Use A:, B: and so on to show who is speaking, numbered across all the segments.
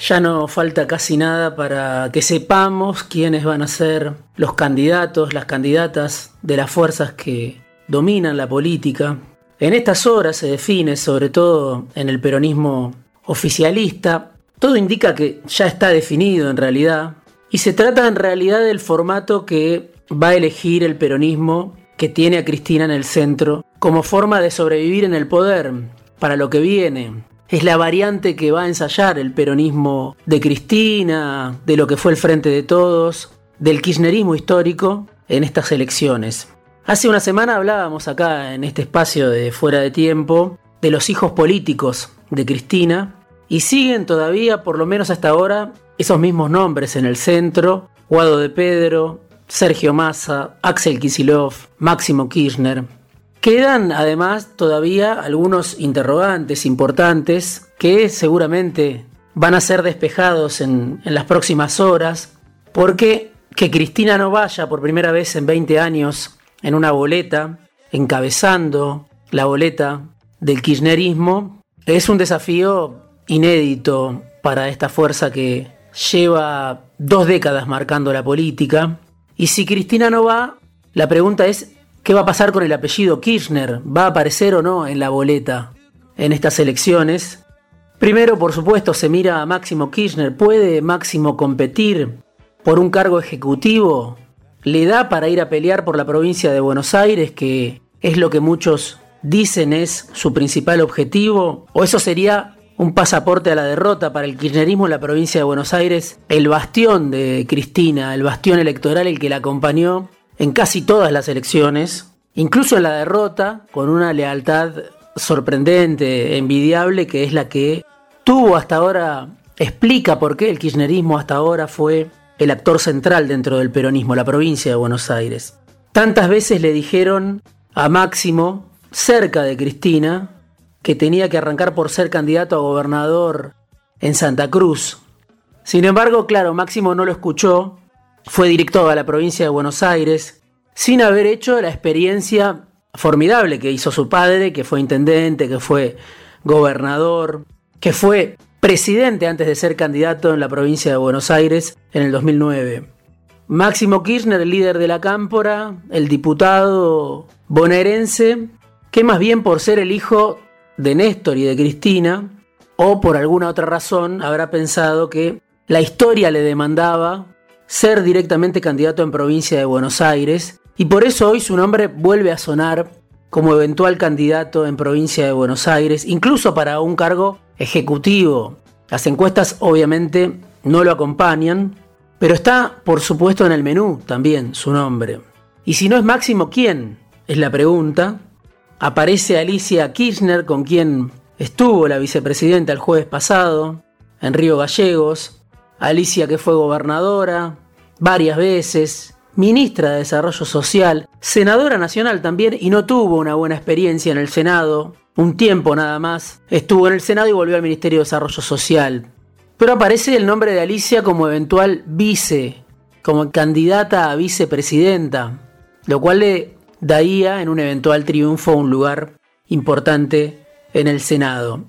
A: ya no falta casi nada para que sepamos quiénes van a ser los candidatos, las candidatas de las fuerzas que dominan la política. En estas horas se define, sobre todo en el peronismo oficialista, todo indica que ya está definido en realidad, y se trata en realidad del formato que va a elegir el peronismo que tiene a Cristina en el centro como forma de sobrevivir en el poder para lo que viene, es la variante que va a ensayar el peronismo de Cristina, de lo que fue el Frente de Todos, del kirchnerismo histórico en estas elecciones. Hace una semana hablábamos acá en este espacio de fuera de tiempo de los hijos políticos de Cristina y siguen todavía, por lo menos hasta ahora, esos mismos nombres en el centro, Guado de Pedro, Sergio Massa, Axel Kisilov, Máximo Kirchner, Quedan además todavía algunos interrogantes importantes que seguramente van a ser despejados en, las próximas horas, porque que Cristina no vaya por primera vez en 20 años en una boleta, encabezando la boleta del kirchnerismo, es un desafío inédito para esta fuerza que lleva dos décadas marcando la política. Y si Cristina no va, la pregunta es ¿Qué va a pasar con el apellido Kirchner? ¿Va a aparecer o no en la boleta en estas elecciones? Primero, por supuesto, se mira a Máximo Kirchner. ¿Puede Máximo competir por un cargo ejecutivo? ¿Le da para ir a pelear por la provincia de Buenos Aires, que es lo que muchos dicen es su principal objetivo? ¿O eso sería un pasaporte a la derrota para el kirchnerismo en la provincia de Buenos Aires? El bastión de Cristina, el bastión electoral, el que la acompañó en casi todas las elecciones, incluso en la derrota, con una lealtad sorprendente, envidiable, que es la que tuvo hasta ahora, explica por qué el kirchnerismo hasta ahora fue el actor central dentro del peronismo, la provincia de Buenos Aires. Tantas veces le dijeron a Máximo, cerca de Cristina, que tenía que arrancar por ser candidato a gobernador en Santa Cruz. Sin embargo, claro, Máximo no lo escuchó fue director a la provincia de Buenos Aires sin haber hecho la experiencia formidable que hizo su padre, que fue intendente, que fue gobernador, que fue presidente antes de ser candidato en la provincia de Buenos Aires en el 2009. Máximo Kirchner, el líder de la Cámpora, el diputado bonaerense, que más bien por ser el hijo de Néstor y de Cristina, o por alguna otra razón, habrá pensado que la historia le demandaba ser directamente candidato en provincia de Buenos Aires y por eso hoy su nombre vuelve a sonar como eventual candidato en provincia de Buenos Aires, incluso para un cargo ejecutivo. Las encuestas obviamente no lo acompañan, pero está por supuesto en el menú también su nombre. Y si no es Máximo, ¿quién? Es la pregunta. Aparece Alicia Kirchner, con quien estuvo la vicepresidenta el jueves pasado, en Río Gallegos, Alicia que fue gobernadora varias veces, ministra de Desarrollo Social, senadora nacional también y no tuvo una buena experiencia en el Senado, un tiempo nada más, estuvo en el Senado y volvió al Ministerio de Desarrollo Social. Pero aparece el nombre de Alicia como eventual vice, como candidata a vicepresidenta, lo cual le daría en un eventual triunfo un lugar importante en el Senado.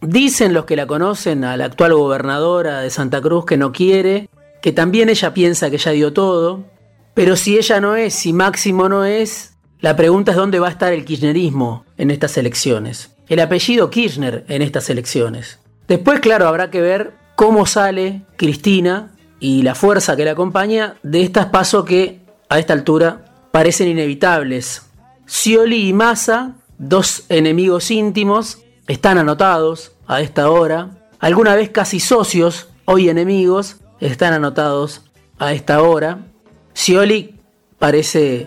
A: Dicen los que la conocen a la actual gobernadora de Santa Cruz que no quiere, que también ella piensa que ya dio todo, pero si ella no es, si Máximo no es, la pregunta es dónde va a estar el kirchnerismo en estas elecciones, el apellido Kirchner en estas elecciones. Después, claro, habrá que ver cómo sale Cristina y la fuerza que la acompaña de estas pasos que a esta altura parecen inevitables. Scioli y Massa, dos enemigos íntimos, están anotados a esta hora. Alguna vez casi socios, hoy enemigos, están anotados a esta hora. Scioli parece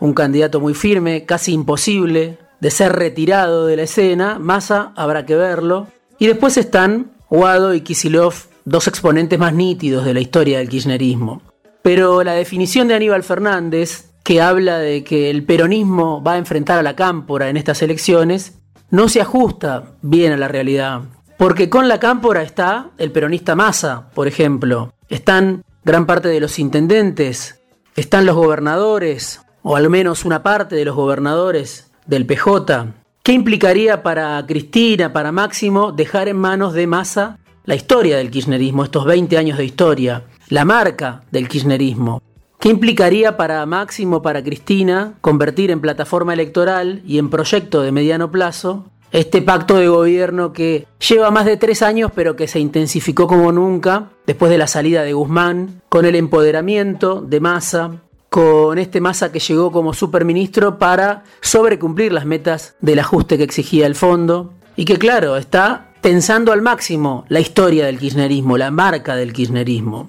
A: un candidato muy firme, casi imposible de ser retirado de la escena. Massa habrá que verlo. Y después están Guado y Kisilov, dos exponentes más nítidos de la historia del kirchnerismo. Pero la definición de Aníbal Fernández que habla de que el peronismo va a enfrentar a la cámpora en estas elecciones, no se ajusta bien a la realidad. Porque con la cámpora está el peronista Massa, por ejemplo. Están gran parte de los intendentes, están los gobernadores, o al menos una parte de los gobernadores del PJ. ¿Qué implicaría para Cristina, para Máximo, dejar en manos de Massa la historia del kirchnerismo, estos 20 años de historia, la marca del kirchnerismo? ¿Qué implicaría para Máximo, para Cristina, convertir en plataforma electoral y en proyecto de mediano plazo este pacto de gobierno que lleva más de tres años pero que se intensificó como nunca después de la salida de Guzmán, con el empoderamiento de Massa, con este Massa que llegó como superministro para sobrecumplir las metas del ajuste que exigía el fondo y que claro, está pensando al máximo la historia del kirchnerismo, la marca del kirchnerismo.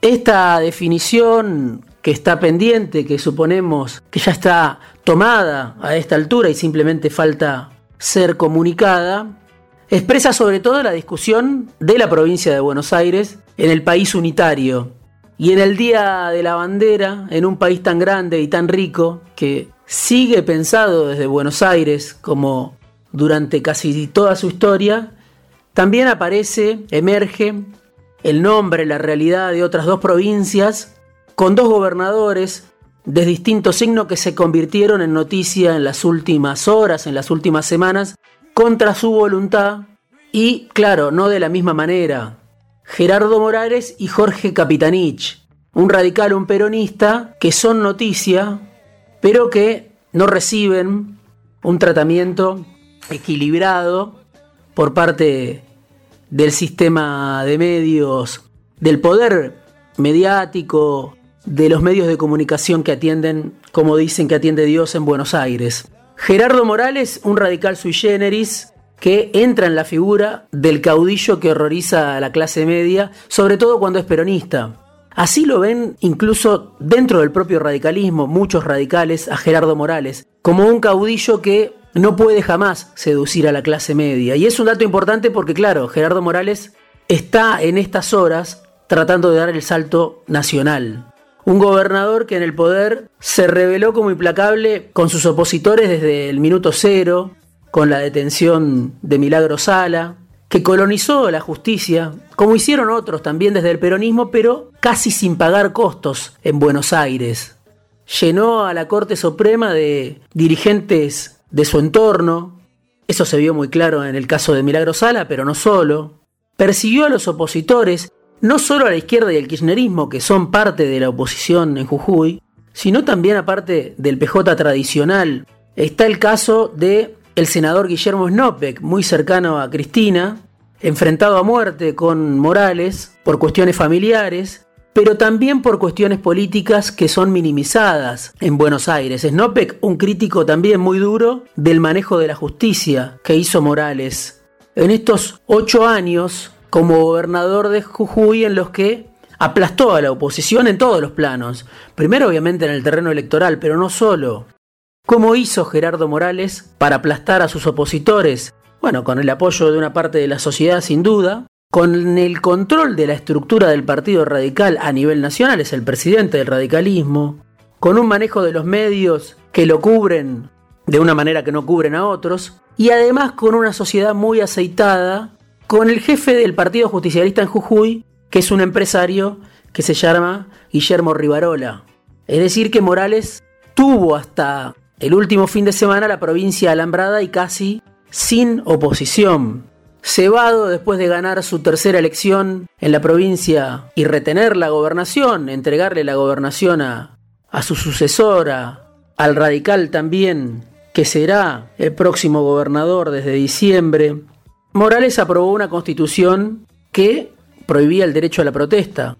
A: Esta definición que está pendiente, que suponemos que ya está tomada a esta altura y simplemente falta ser comunicada, expresa sobre todo la discusión de la provincia de Buenos Aires en el país unitario, y en el Día de la Bandera, en un país tan grande y tan rico, que sigue pensado desde Buenos Aires como durante casi toda su historia, también aparece, emerge el nombre, la realidad de otras dos provincias, con dos gobernadores de distinto signo que se convirtieron en noticia en las últimas horas, en las últimas semanas, contra su voluntad y, claro, no de la misma manera. Gerardo Morales y Jorge Capitanich, un radical, un peronista, que son noticia, pero que no reciben un tratamiento equilibrado por parte del sistema de medios, del poder mediático, de los medios de comunicación que atienden, como dicen que atiende Dios en Buenos Aires. Gerardo Morales, un radical sui generis, que entra en la figura del caudillo que horroriza a la clase media, sobre todo cuando es peronista. Así lo ven incluso dentro del propio radicalismo, muchos radicales, a Gerardo Morales, como un caudillo que no puede jamás seducir a la clase media. Y es un dato importante porque, claro, Gerardo Morales está en estas horas tratando de dar el salto nacional. Un gobernador que en el poder se reveló como implacable con sus opositores desde el minuto cero, con la detención de Milagro Sala, que colonizó la justicia, como hicieron otros también desde el peronismo, pero casi sin pagar costos en Buenos Aires. Llenó a la Corte Suprema de dirigentes de su entorno, eso se vio muy claro en el caso de Milagro Sala, pero no solo. Persiguió a los opositores, no solo a la izquierda y al kirchnerismo, que son parte de la oposición en Jujuy, sino también a parte del PJ tradicional. Está el caso de el senador Guillermo Snopek, muy cercano a Cristina, enfrentado a muerte con Morales por cuestiones familiares, pero también por cuestiones políticas que son minimizadas en Buenos Aires. Snopek, un crítico también muy duro del manejo de la justicia que hizo Morales en estos ocho años como gobernador de Jujuy en los que aplastó a la oposición en todos los planos. Primero obviamente en el terreno electoral, pero no solo. ¿Cómo hizo Gerardo Morales para aplastar a sus opositores? Bueno, con el apoyo de una parte de la sociedad sin duda, con el control de la estructura del Partido Radical a nivel nacional, es el presidente del radicalismo, con un manejo de los medios que lo cubren de una manera que no cubren a otros, y además con una sociedad muy aceitada, con el jefe del Partido Justicialista en Jujuy, que es un empresario que se llama Guillermo Rivarola. Es decir, que Morales tuvo hasta el último fin de semana la provincia alambrada y casi sin oposición. Cebado, después de ganar su tercera elección en la provincia y retener la gobernación, entregarle la gobernación a, a su sucesora, al radical también, que será el próximo gobernador desde diciembre, Morales aprobó una constitución que prohibía el derecho a la protesta.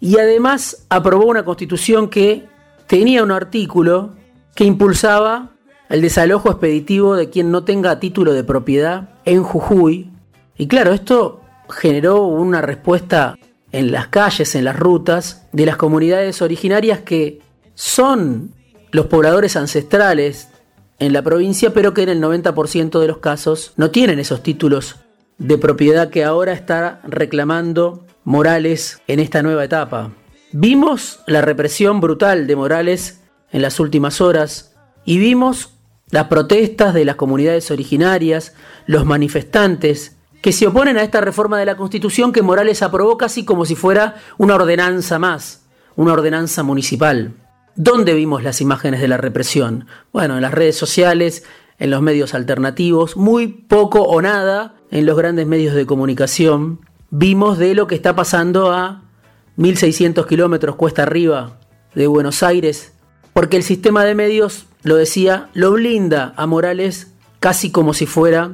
A: Y además aprobó una constitución que tenía un artículo que impulsaba el desalojo expeditivo de quien no tenga título de propiedad en Jujuy. Y claro, esto generó una respuesta en las calles, en las rutas, de las comunidades originarias que son los pobladores ancestrales en la provincia, pero que en el 90% de los casos no tienen esos títulos de propiedad que ahora está reclamando Morales en esta nueva etapa. Vimos la represión brutal de Morales en las últimas horas y vimos las protestas de las comunidades originarias, los manifestantes que se oponen a esta reforma de la Constitución que Morales aprobó casi como si fuera una ordenanza más, una ordenanza municipal. ¿Dónde vimos las imágenes de la represión? Bueno, en las redes sociales, en los medios alternativos, muy poco o nada en los grandes medios de comunicación. Vimos de lo que está pasando a 1600 kilómetros cuesta arriba de Buenos Aires, porque el sistema de medios, lo decía, lo blinda a Morales casi como si fuera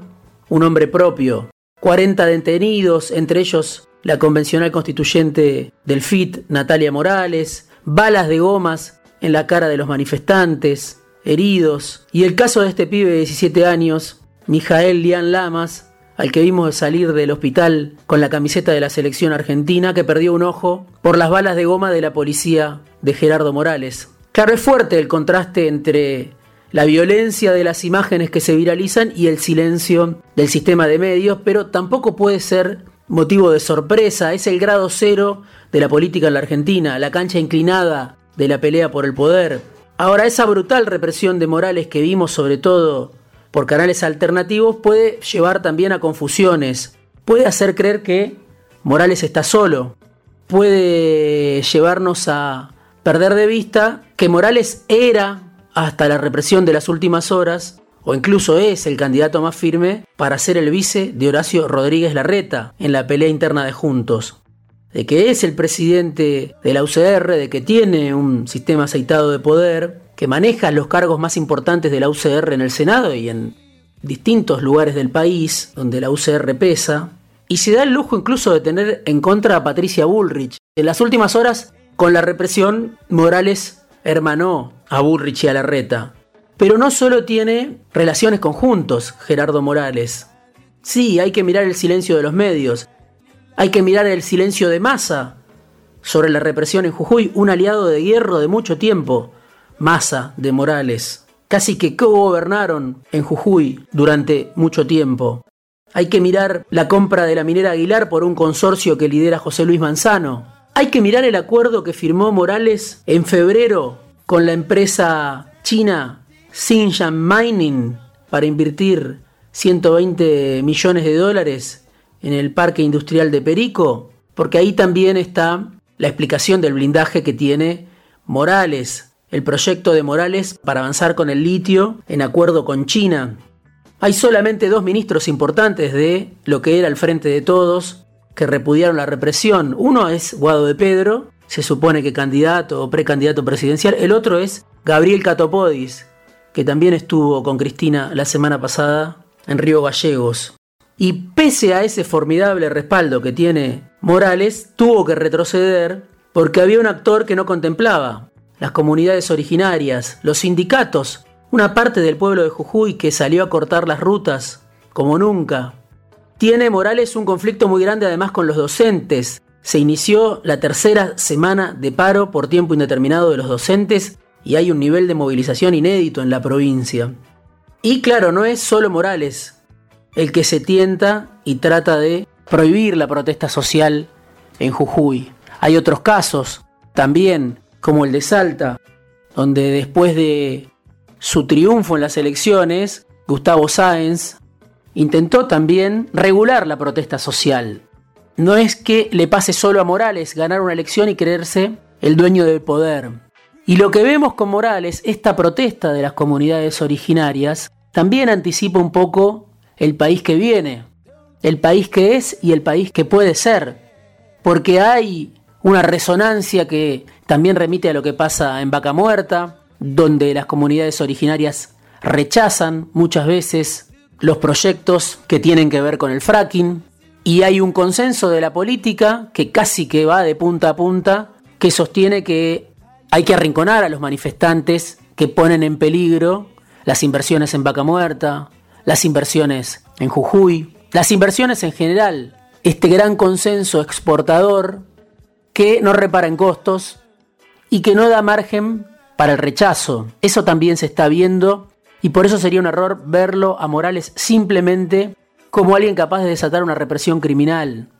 A: un hombre propio. 40 detenidos, entre ellos la convencional constituyente del FIT, Natalia Morales, balas de gomas en la cara de los manifestantes, heridos, y el caso de este pibe de 17 años, Mijael Lian Lamas, al que vimos salir del hospital con la camiseta de la selección argentina, que perdió un ojo por las balas de goma de la policía de Gerardo Morales. Claro, es fuerte el contraste entre la violencia de las imágenes que se viralizan y el silencio del sistema de medios, pero tampoco puede ser motivo de sorpresa, es el grado cero de la política en la Argentina, la cancha inclinada de la pelea por el poder. Ahora, esa brutal represión de Morales que vimos sobre todo por canales alternativos puede llevar también a confusiones, puede hacer creer que Morales está solo, puede llevarnos a perder de vista que Morales era hasta la represión de las últimas horas, o incluso es el candidato más firme para ser el vice de Horacio Rodríguez Larreta en la pelea interna de Juntos. De que es el presidente de la UCR, de que tiene un sistema aceitado de poder, que maneja los cargos más importantes de la UCR en el Senado y en distintos lugares del país donde la UCR pesa, y se da el lujo incluso de tener en contra a Patricia Bullrich. En las últimas horas, con la represión, Morales hermanó a Bullrich y a Larreta. Pero no solo tiene relaciones conjuntos, Gerardo Morales. Sí, hay que mirar el silencio de los medios. Hay que mirar el silencio de Massa sobre la represión en Jujuy, un aliado de hierro de mucho tiempo, Massa de Morales. Casi que co-gobernaron en Jujuy durante mucho tiempo. Hay que mirar la compra de la minera Aguilar por un consorcio que lidera José Luis Manzano. Hay que mirar el acuerdo que firmó Morales en febrero con la empresa china Xinjiang Mining para invertir 120 millones de dólares en el parque industrial de Perico, porque ahí también está la explicación del blindaje que tiene Morales, el proyecto de Morales para avanzar con el litio en acuerdo con China. Hay solamente dos ministros importantes de lo que era el Frente de Todos que repudiaron la represión. Uno es Guado de Pedro, se supone que candidato o precandidato presidencial. El otro es Gabriel Catopodis, que también estuvo con Cristina la semana pasada en Río Gallegos. Y pese a ese formidable respaldo que tiene Morales, tuvo que retroceder porque había un actor que no contemplaba. Las comunidades originarias, los sindicatos, una parte del pueblo de Jujuy que salió a cortar las rutas como nunca. Tiene Morales un conflicto muy grande además con los docentes, se inició la tercera semana de paro por tiempo indeterminado de los docentes y hay un nivel de movilización inédito en la provincia. Y claro, no es solo Morales el que se tienta y trata de prohibir la protesta social en Jujuy. Hay otros casos también, como el de Salta, donde después de su triunfo en las elecciones, Gustavo Sáenz intentó también regular la protesta social no es que le pase solo a Morales ganar una elección y creerse el dueño del poder. Y lo que vemos con Morales, esta protesta de las comunidades originarias, también anticipa un poco el país que viene, el país que es y el país que puede ser, porque hay una resonancia que también remite a lo que pasa en Vaca Muerta, donde las comunidades originarias rechazan muchas veces los proyectos que tienen que ver con el fracking, y hay un consenso de la política que casi que va de punta a punta, que sostiene que hay que arrinconar a los manifestantes que ponen en peligro las inversiones en Vaca Muerta, las inversiones en Jujuy, las inversiones en general, este gran consenso exportador que no repara en costos y que no da margen para el rechazo. Eso también se está viendo y por eso sería un error verlo a Morales simplemente como alguien capaz de desatar una represión criminal.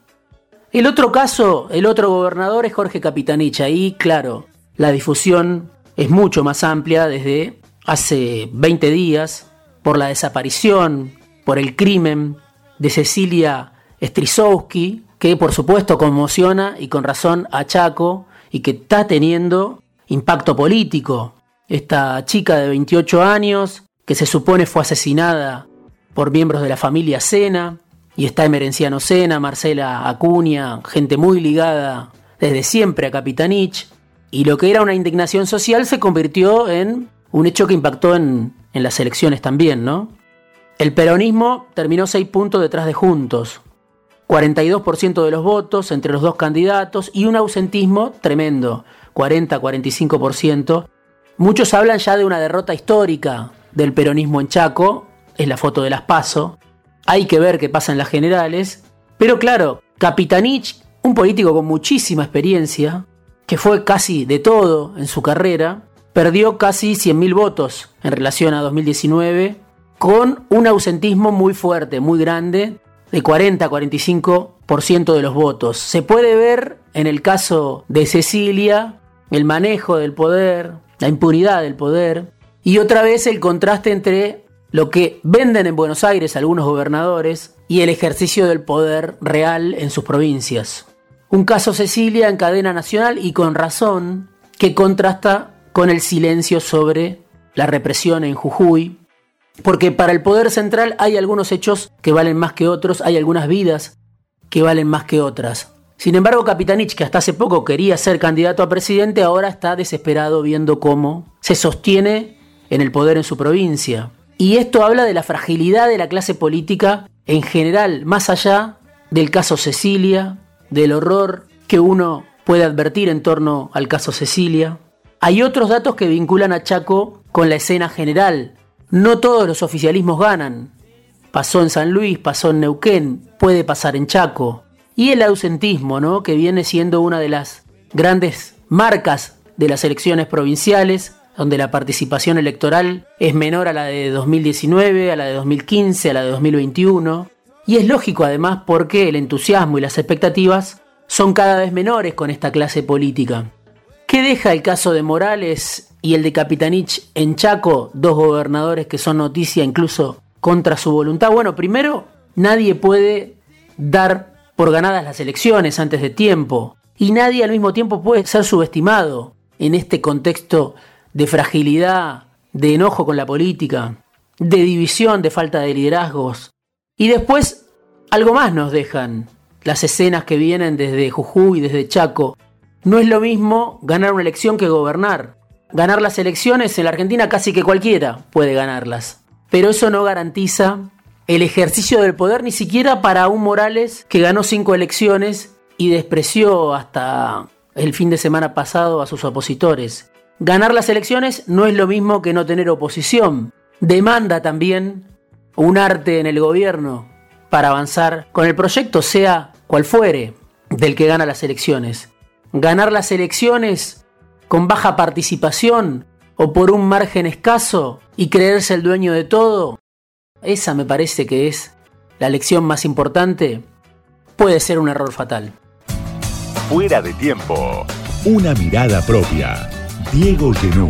A: El otro caso, el otro gobernador es Jorge Capitanich. Ahí, claro, la difusión es mucho más amplia desde hace 20 días por la desaparición, por el crimen de Cecilia Strisowski, que por supuesto conmociona y con razón a Chaco y que está teniendo impacto político. Esta chica de 28 años, que se supone fue asesinada por miembros de la familia Sena, y está Emerenciano Sena, Marcela Acuña, gente muy ligada desde siempre a Capitanich, y lo que era una indignación social se convirtió en un hecho que impactó en, las elecciones también, ¿no? El peronismo terminó seis puntos detrás de Juntos, 42% de los votos entre los dos candidatos y un ausentismo tremendo, 40-45%. Muchos hablan ya de una derrota histórica del peronismo en Chaco, es la foto de las PASO. Hay que ver qué pasa en las generales. Pero claro, Capitanich, un político con muchísima experiencia, que fue casi de todo en su carrera, perdió casi 100.000 votos en relación a 2019, con un ausentismo muy fuerte, muy grande, de 40-45% de los votos. Se puede ver en el caso de Cecilia el manejo del poder, la impunidad del poder, y otra vez el contraste entre lo que venden en Buenos Aires algunos gobernadores y el ejercicio del poder real en sus provincias. Un caso Cecilia en cadena nacional y con razón que contrasta con el silencio sobre la represión en Jujuy, porque para el poder central hay algunos hechos que valen más que otros, hay algunas vidas que valen más que otras. Sin embargo, Capitanich, que hasta hace poco quería ser candidato a presidente, ahora está desesperado viendo cómo se sostiene en el poder en su provincia. Y esto habla de la fragilidad de la clase política en general, más allá del caso Cecilia, del horror que uno puede advertir en torno al caso Cecilia. Hay otros datos que vinculan a Chaco con la escena general no todos los oficialismos ganan. Pasó en San Luis, pasó en Neuquén, puede pasar en Chaco. Y el ausentismo, ¿no? que viene siendo una de las grandes marcas de las elecciones provinciales, donde la participación electoral es menor a la de 2019, a la de 2015, a la de 2021. Y es lógico además porque el entusiasmo y las expectativas son cada vez menores con esta clase política. ¿Qué deja el caso de Morales y el de Capitanich en Chaco, dos gobernadores que son noticia incluso contra su voluntad. Bueno, primero, nadie puede dar por ganadas las elecciones antes de tiempo y nadie al mismo tiempo puede ser subestimado en este contexto de fragilidad, de enojo con la política, de división, de falta de liderazgos. Y después, algo más nos dejan las escenas que vienen desde Jujuy, desde Chaco. No es lo mismo ganar una elección que gobernar ganar las elecciones en la Argentina casi que cualquiera puede ganarlas. Pero eso no garantiza el ejercicio del poder ni siquiera para un Morales que ganó cinco elecciones y despreció hasta el fin de semana pasado a sus opositores. Ganar las elecciones no es lo mismo que no tener oposición. Demanda también un arte en el gobierno para avanzar con el proyecto, sea cual fuere, del que gana las elecciones. Ganar las elecciones con baja participación o por un margen escaso y creerse el dueño de todo, esa me parece que es la lección más importante, puede ser un error fatal.
B: Fuera de tiempo. Una mirada propia. Diego Genú.